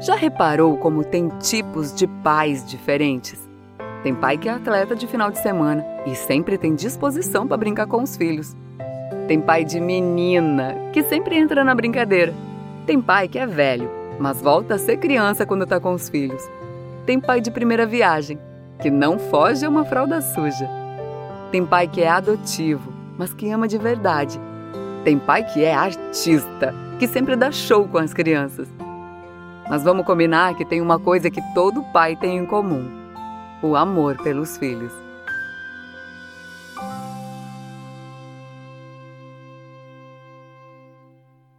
Já reparou como tem tipos de pais diferentes? Tem pai que é atleta de final de semana e sempre tem disposição para brincar com os filhos. Tem pai de menina que sempre entra na brincadeira. Tem pai que é velho, mas volta a ser criança quando está com os filhos. Tem pai de primeira viagem que não foge a uma fralda suja. Tem pai que é adotivo, mas que ama de verdade. Tem pai que é artista, que sempre dá show com as crianças. Mas vamos combinar que tem uma coisa que todo pai tem em comum: o amor pelos filhos.